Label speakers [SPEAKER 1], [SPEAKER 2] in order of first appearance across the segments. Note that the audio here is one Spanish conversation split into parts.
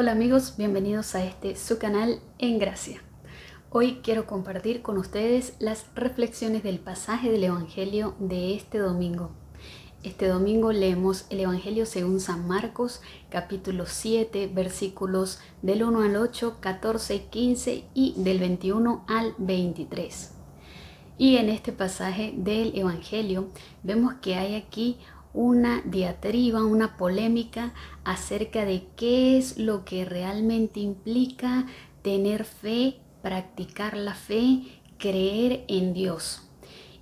[SPEAKER 1] Hola amigos, bienvenidos a este su canal En Gracia. Hoy quiero compartir con ustedes las reflexiones del pasaje del Evangelio de este domingo. Este domingo leemos el Evangelio según San Marcos, capítulo 7, versículos del 1 al 8, 14, 15 y del 21 al 23. Y en este pasaje del Evangelio vemos que hay aquí una diatriba, una polémica acerca de qué es lo que realmente implica tener fe, practicar la fe, creer en Dios.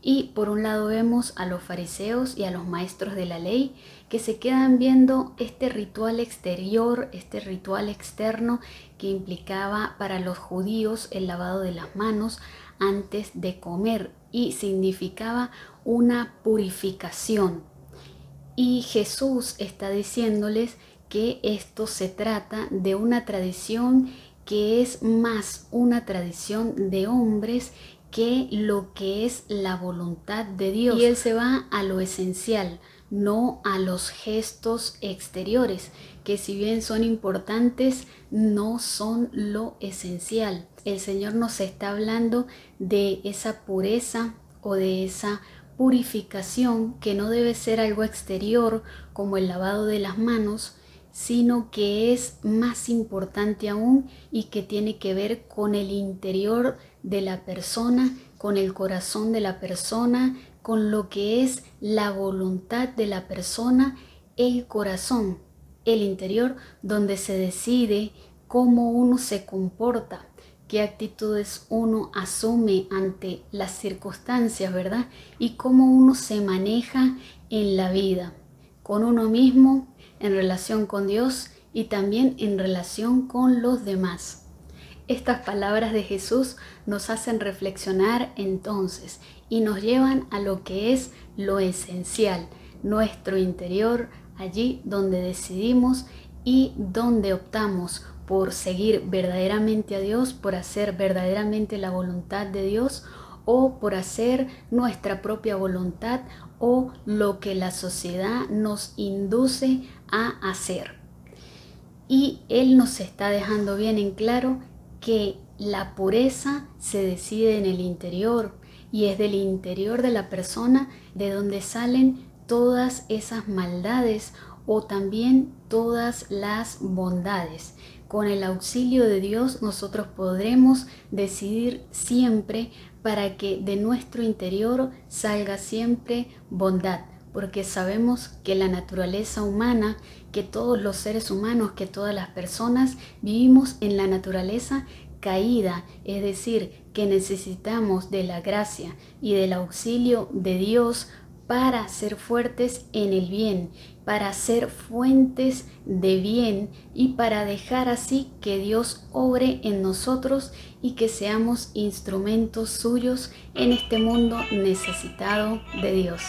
[SPEAKER 1] Y por un lado vemos a los fariseos y a los maestros de la ley que se quedan viendo este ritual exterior, este ritual externo que implicaba para los judíos el lavado de las manos antes de comer y significaba una purificación, y Jesús está diciéndoles que esto se trata de una tradición que es más una tradición de hombres que lo que es la voluntad de Dios. Y Él se va a lo esencial, no a los gestos exteriores, que si bien son importantes, no son lo esencial. El Señor nos está hablando de esa pureza o de esa purificación que no debe ser algo exterior como el lavado de las manos, sino que es más importante aún y que tiene que ver con el interior de la persona, con el corazón de la persona, con lo que es la voluntad de la persona, el corazón, el interior donde se decide cómo uno se comporta, qué actitudes uno asume ante las circunstancias, ¿verdad? Y cómo uno se maneja en la vida, con uno mismo, en relación con Dios y también en relación con los demás. Estas palabras de Jesús nos hacen reflexionar entonces y nos llevan a lo que es lo esencial, nuestro interior, allí donde decidimos y donde optamos por seguir verdaderamente a Dios, por hacer verdaderamente la voluntad de Dios o por hacer nuestra propia voluntad o lo que la sociedad nos induce a hacer. Y Él nos está dejando bien en claro que la pureza se decide en el interior y es del interior de la persona de donde salen todas esas maldades o también todas las bondades. Con el auxilio de Dios nosotros podremos decidir siempre para que de nuestro interior salga siempre bondad, porque sabemos que la naturaleza humana, que todos los seres humanos, que todas las personas vivimos en la naturaleza caída, es decir, que necesitamos de la gracia y del auxilio de Dios para ser fuertes en el bien, para ser fuentes de bien y para dejar así que Dios obre en nosotros y que seamos instrumentos suyos en este mundo necesitado de Dios.